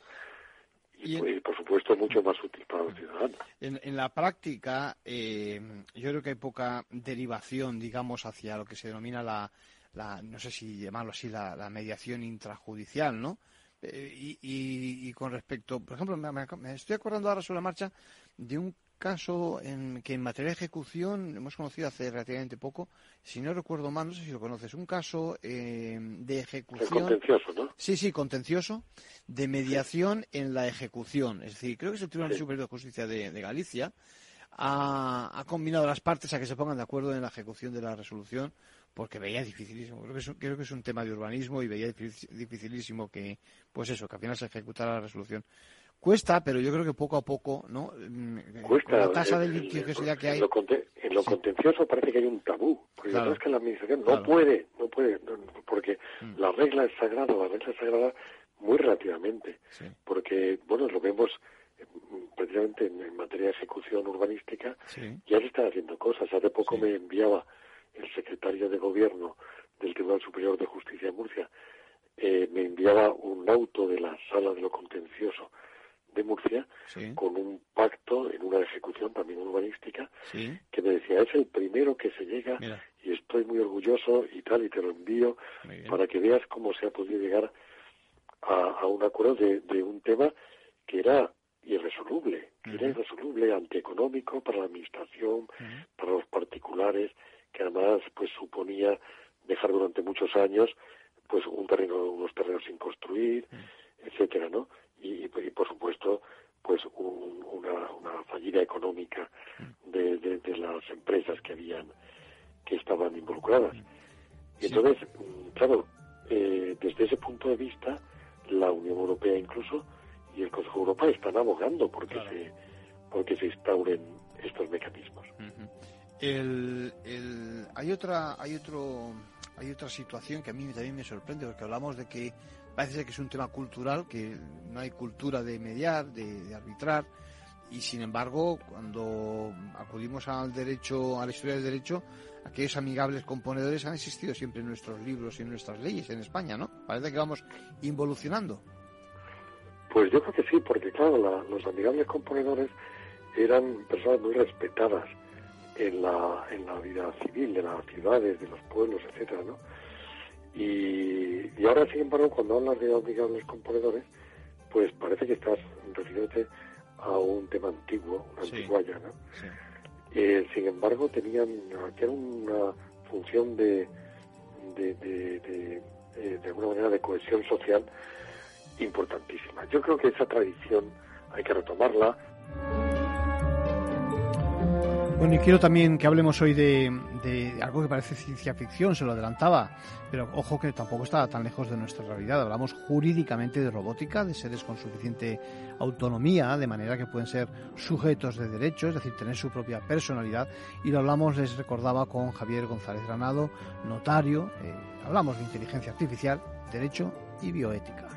Y, por supuesto mucho más útil para los ciudadanos. En, la práctica, eh, yo creo que hay poca derivación, digamos, hacia lo que se denomina la, la no sé si llamarlo así, la, mediación intrajudicial, ¿no? Eh, y, y, con respecto, por ejemplo, me, me, estoy acordando ahora sobre la marcha de un caso en que en materia de ejecución hemos conocido hace relativamente poco, si no recuerdo mal, no sé si lo conoces, un caso eh, de ejecución. contencioso, ¿no? Sí, sí, contencioso, de mediación en la ejecución. Es decir, creo que es el Tribunal Superior de Justicia de, Galicia. Ha, combinado las partes a que se pongan de acuerdo en la ejecución de la resolución porque veía dificilísimo. Creo que, es, creo que es un tema de urbanismo y veía dificilísimo que, pues eso, que al final se ejecutara la resolución. Cuesta, pero yo creo que poco a poco, ¿no? Mm, Cuesta. La tasa de litigiosidad que hay. En lo, contencioso parece que hay un tabú. Porque claro. es que la administración no puede, no puede, porque mm. la regla es sagrada, la regla es sagrada muy relativamente. Porque, bueno, lo vemos precisamente en, materia de ejecución urbanística, ya se están haciendo cosas. Hace poco me enviaba el secretario de Gobierno del Tribunal Superior de Justicia de Murcia, eh, me enviaba un auto de la sala de lo contencioso de Murcia con un pacto en una ejecución también urbanística que me decía es el primero que se llega y estoy muy orgulloso y tal y te lo envío para que veas cómo se ha podido llegar a, un acuerdo de, un tema que era irresoluble, que era irresoluble antieconómico para la administración, para los particulares, que además pues suponía dejar durante muchos años pues un terreno, unos terrenos sin construir, etcétera, ¿no? Y, por supuesto pues una, una, fallida económica de, de, las empresas que habían que estaban involucradas. Y entonces mm, claro eh, desde ese punto de vista la Unión Europea incluso y el Consejo de Europa están abogando porque se porque se instauren estos mecanismos. El, el, hay otra hay otro hay otra situación que a mí también me sorprende porque hablamos de que parece que es un tema cultural, que no hay cultura de mediar, de, arbitrar, y sin embargo, cuando acudimos al derecho, a la historia del derecho, aquellos amigables componedores han existido siempre en nuestros libros y en nuestras leyes en España, ¿no? Parece que vamos involucionando. Pues yo creo que sí, porque claro, los amigables componedores eran personas muy respetadas en la, en la vida civil de las ciudades, de los pueblos, etcétera, ¿no? Y, y ahora, sin embargo, cuando hablas de obligables componedores, pues parece que estás refiriéndote a un tema antiguo, una antiguaya, ¿no? Eh, sin embargo, tenían que era una función de de, de, de, eh, de alguna manera de cohesión social importantísima. Yo creo que esa tradición hay que retomarla. Bueno, y quiero también que hablemos hoy de, algo que parece ciencia ficción, se lo adelantaba, pero ojo que tampoco está tan lejos de nuestra realidad. Hablamos jurídicamente de robótica, de seres con suficiente autonomía, de manera que pueden ser sujetos de derecho, es decir, tener su propia personalidad. Y lo hablamos, les recordaba, con Javier González Granado, notario. Eh, hablamos de inteligencia artificial, derecho y bioética.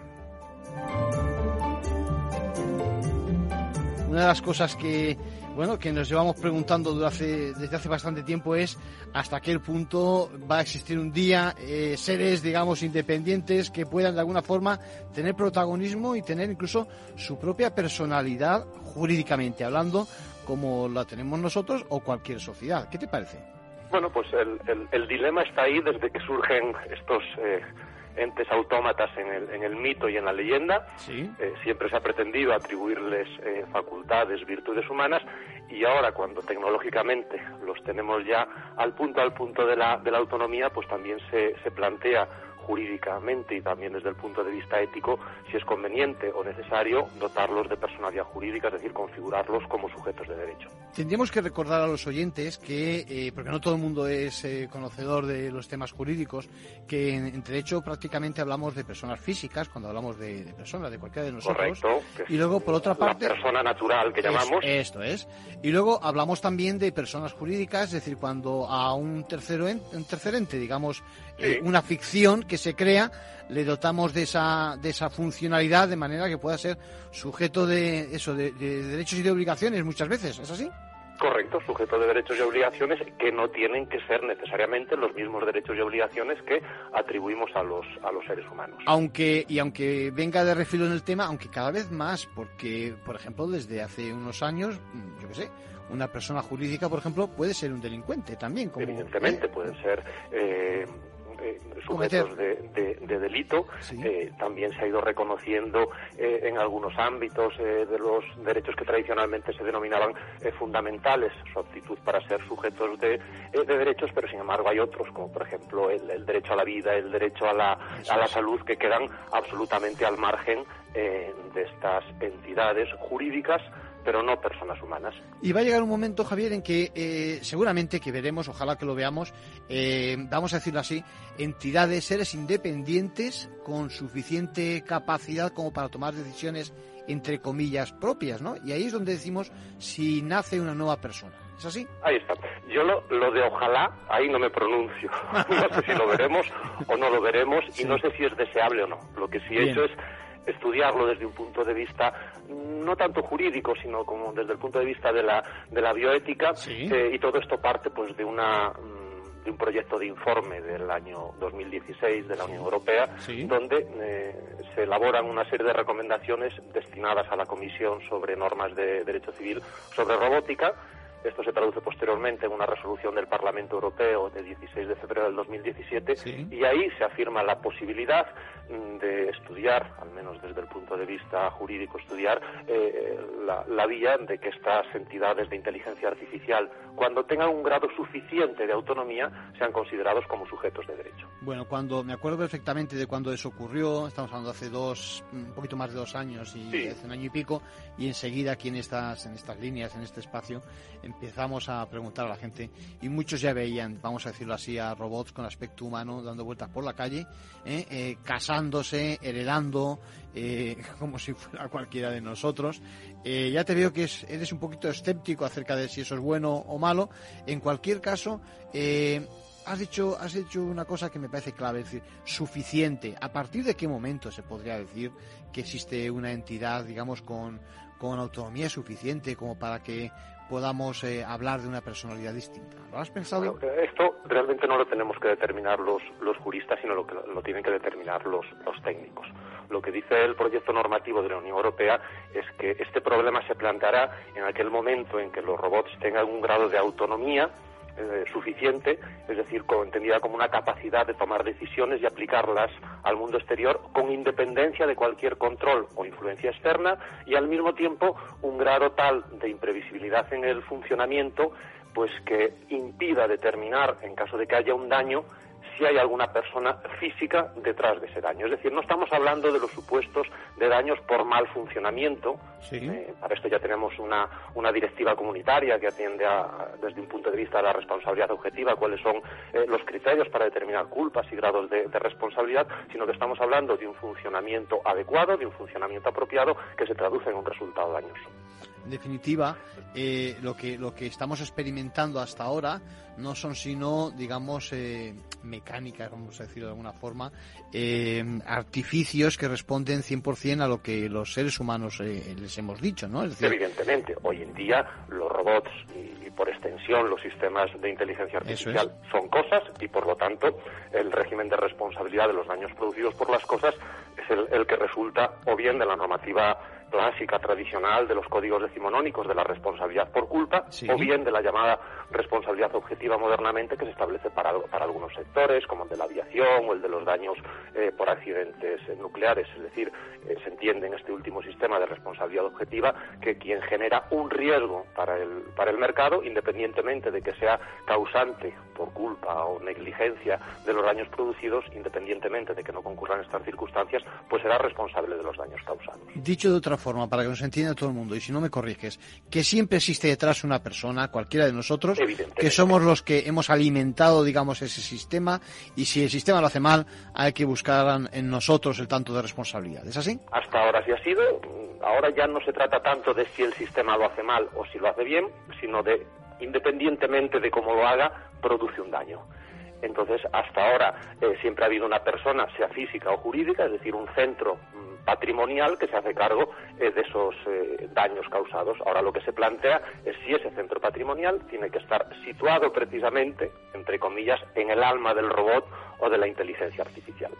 Una de las cosas que bueno, que nos llevamos preguntando desde hace bastante tiempo es hasta qué punto va a existir un día eh, seres, digamos, independientes que puedan de alguna forma tener protagonismo y tener incluso su propia personalidad jurídicamente hablando, como la tenemos nosotros o cualquier sociedad. ¿Qué te parece? Bueno, pues el, dilema está ahí desde que surgen estos... Eh, entes autómatas en el, en el mito y en la leyenda. Eh, siempre se ha pretendido atribuirles eh, facultades, virtudes humanas y ahora cuando tecnológicamente los tenemos ya al punto al punto de la, de la autonomía, pues también se, se plantea jurídicamente y también desde el punto de vista ético si es conveniente o necesario dotarlos de personalidad jurídica, es decir, configurarlos como sujetos de derecho. Tendríamos que recordar a los oyentes que, eh, porque no todo el mundo es eh, conocedor de los temas jurídicos, que en, derecho prácticamente hablamos de personas físicas cuando hablamos de, personas, de cualquiera de nosotros. Correcto. y luego, por otra parte. La persona natural que llamamos. Esto es. Y luego hablamos también de personas jurídicas, es decir, cuando a un tercero un tercer ente, digamos, eh, una ficción que se crea, le dotamos de esa, de esa funcionalidad de manera que pueda ser sujeto de eso, de, derechos y de obligaciones muchas veces, ¿es así? Correcto, sujeto de derechos y obligaciones que no tienen que ser necesariamente los mismos derechos y obligaciones que atribuimos a los, a los seres humanos. Aunque, y aunque venga de refilo en el tema, aunque cada vez más, porque, por ejemplo, desde hace unos años, yo qué sé, una persona jurídica, por ejemplo, puede ser un delincuente también. Como, Evidentemente, pueden ser eh, eh, sujetos de, delito. Eh, también se ha ido reconociendo eh, en algunos ámbitos de los derechos que tradicionalmente se denominaban fundamentales su aptitud para ser sujetos de, derechos, pero sin embargo hay otros, como por ejemplo el, derecho a la vida, el derecho a la, a la salud, que quedan absolutamente al margen de estas entidades jurídicas pero no personas humanas. Y va a llegar un momento, Javier, en que eh, seguramente que veremos, ojalá que lo veamos, eh, vamos a decirlo así, entidades, seres independientes con suficiente capacidad como para tomar decisiones entre comillas propias, ¿no? Y ahí es donde decimos si nace una nueva persona. ¿Es así? Ahí está. Yo lo, de ojalá, ahí no me pronuncio. [laughs] no sé si lo veremos o no lo veremos y no sé si es deseable o no. Lo que sí he hecho es estudiarlo desde un punto de vista no tanto jurídico, sino como desde el punto de vista de la, de la bioética, eh, y todo esto parte pues de una mm, de un proyecto de informe del año 2016 de la Unión Europea, donde eh, se elaboran una serie de recomendaciones destinadas a la Comisión sobre normas de derecho civil sobre robótica, esto se traduce posteriormente en una resolución del Parlamento Europeo de 16 de febrero del 2017 y ahí se afirma la posibilidad mm, de estudiar, al menos desde el punto de vista jurídico, estudiar eh, la, vía de que estas entidades de inteligencia artificial, cuando tengan un grado suficiente de autonomía, sean considerados como sujetos de derecho. Bueno, cuando me acuerdo perfectamente de cuando eso ocurrió, estamos hablando hace dos, un poquito más de dos años y hace un año y pico, y enseguida aquí en estas, en estas líneas, en este espacio, empezamos a preguntar a la gente y muchos ya veían, vamos a decirlo así, a robots con aspecto humano dando vueltas por la calle, ¿eh? Eh, casándose, heredando, eh, [laughs] como si fuera cualquiera de nosotros. ya te veo que eres un poquito escéptico acerca de si eso es bueno o malo. En cualquier caso, has dicho, has hecho una cosa que me parece clave, es decir, suficiente. ¿A partir de qué momento se podría decir que existe una entidad, digamos, con, con autonomía suficiente como para que podamos eh, hablar de una personalidad distinta. ¿Lo has pensado? esto realmente no lo tenemos que determinar los, los juristas, sino lo que lo tienen que determinar los, los técnicos. lo que dice el proyecto normativo de la Unión Europea es que este problema se planteará en aquel momento en que los robots tengan un grado de autonomía eh, suficiente, es decir, entendida como una capacidad de tomar decisiones y aplicarlas al mundo exterior con independencia de cualquier control o influencia externa y al mismo tiempo un grado tal de imprevisibilidad en el funcionamiento pues que impida determinar en caso de que haya un daño si hay alguna persona física detrás de ese daño. Es decir, no estamos hablando de los supuestos de daños por mal funcionamiento. Eh, para esto ya tenemos una, una directiva comunitaria que atiende a, desde un punto de vista de la responsabilidad objetiva cuáles son eh, los criterios para determinar culpas y grados de, de responsabilidad, sino que estamos hablando de un funcionamiento adecuado, de un funcionamiento apropiado que se traduce en un resultado dañoso. En definitiva, eh, lo, que, lo que estamos experimentando hasta ahora no son sino, digamos, eh, mecánicas, vamos a decirlo de alguna forma, eh, artificios que responden 100% a lo que los seres humanos les hemos dicho, ¿no? Evidentemente, hoy en día los robots y, por extensión los sistemas de inteligencia artificial son cosas y por lo tanto el régimen de responsabilidad de los daños producidos por las cosas es el, el que resulta o bien de la normativa clásica, tradicional de los códigos decimonónicos de la responsabilidad por culpa o bien de la llamada responsabilidad objetiva modernamente que se establece para, para algunos sectores, como el de la aviación o el de los daños eh, por accidentes nucleares. Es decir, eh, se entiende en este último sistema de responsabilidad objetiva que quien genera un riesgo para el, para el mercado, independientemente de que sea causante por culpa o negligencia de los daños producidos, independientemente de que no concurran estas circunstancias, pues será responsable de los daños causados. Dicho de otra forma, para que nos entienda todo el mundo, y si no me corriges, que siempre existe detrás una persona, cualquiera de nosotros, que somos los que hemos alimentado, digamos, ese sistema, y si el sistema lo hace mal, hay que buscar en nosotros el tanto de responsabilidad. ¿Es así? Hasta ahora sí ha sido. Ahora ya no se trata tanto de si el sistema lo hace mal o si lo hace bien, sino de, independientemente de cómo lo haga, produce un daño. Entonces, hasta ahora eh, siempre ha habido una persona, sea física o jurídica, es decir, un centro mm, patrimonial que se hace cargo eh, de esos eh, daños causados. Ahora lo que se plantea es si ese centro patrimonial tiene que estar situado precisamente, entre comillas, en el alma del robot o de la inteligencia artificial.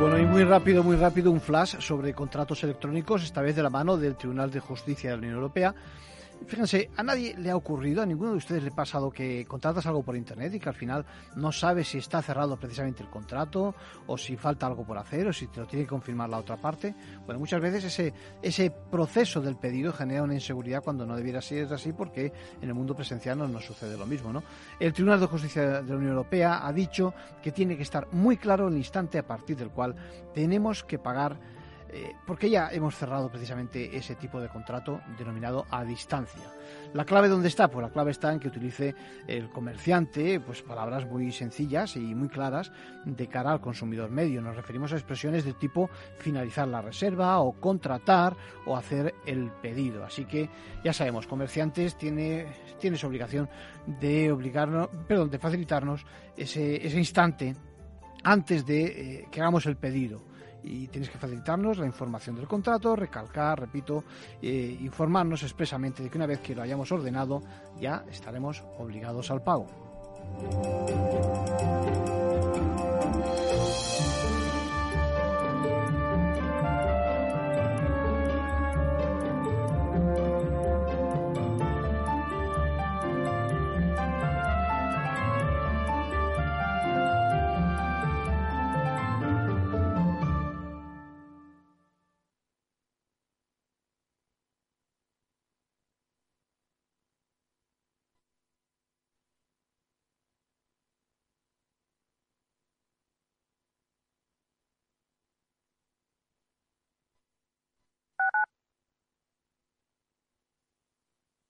Bueno, y muy rápido, muy rápido, un flash sobre contratos electrónicos, esta vez de la mano del Tribunal de Justicia de la Unión Europea Fíjense, a nadie le ha ocurrido, a ninguno de ustedes le ha pasado que contratas algo por internet y que al final no sabes si está cerrado precisamente el contrato o si falta algo por hacer o si te lo tiene que confirmar la otra parte. Bueno, muchas veces ese, ese proceso del pedido genera una inseguridad cuando no debiera ser así porque en el mundo presencial no nos sucede lo mismo. ¿no? El Tribunal de Justicia de la Unión Europea ha dicho que tiene que estar muy claro el instante a partir del cual tenemos que pagar eh, porque ya hemos cerrado precisamente ese tipo de contrato denominado a distancia. ¿La clave dónde está? Pues la clave está en que utilice el comerciante pues palabras muy sencillas y muy claras de cara al consumidor medio. Nos referimos a expresiones de tipo finalizar la reserva o contratar o hacer el pedido. Así que ya sabemos, comerciantes tiene su obligación de obligarnos, perdón, de facilitarnos ese, ese instante antes de eh, que hagamos el pedido y tienes que facilitarnos la información del contrato, recalcar, repito, eh, informarnos expresamente de que una vez que lo hayamos ordenado ya estaremos obligados al pago.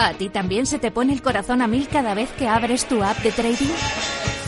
¿A ti también se te pone el corazón a mil cada vez que abres tu app de trading?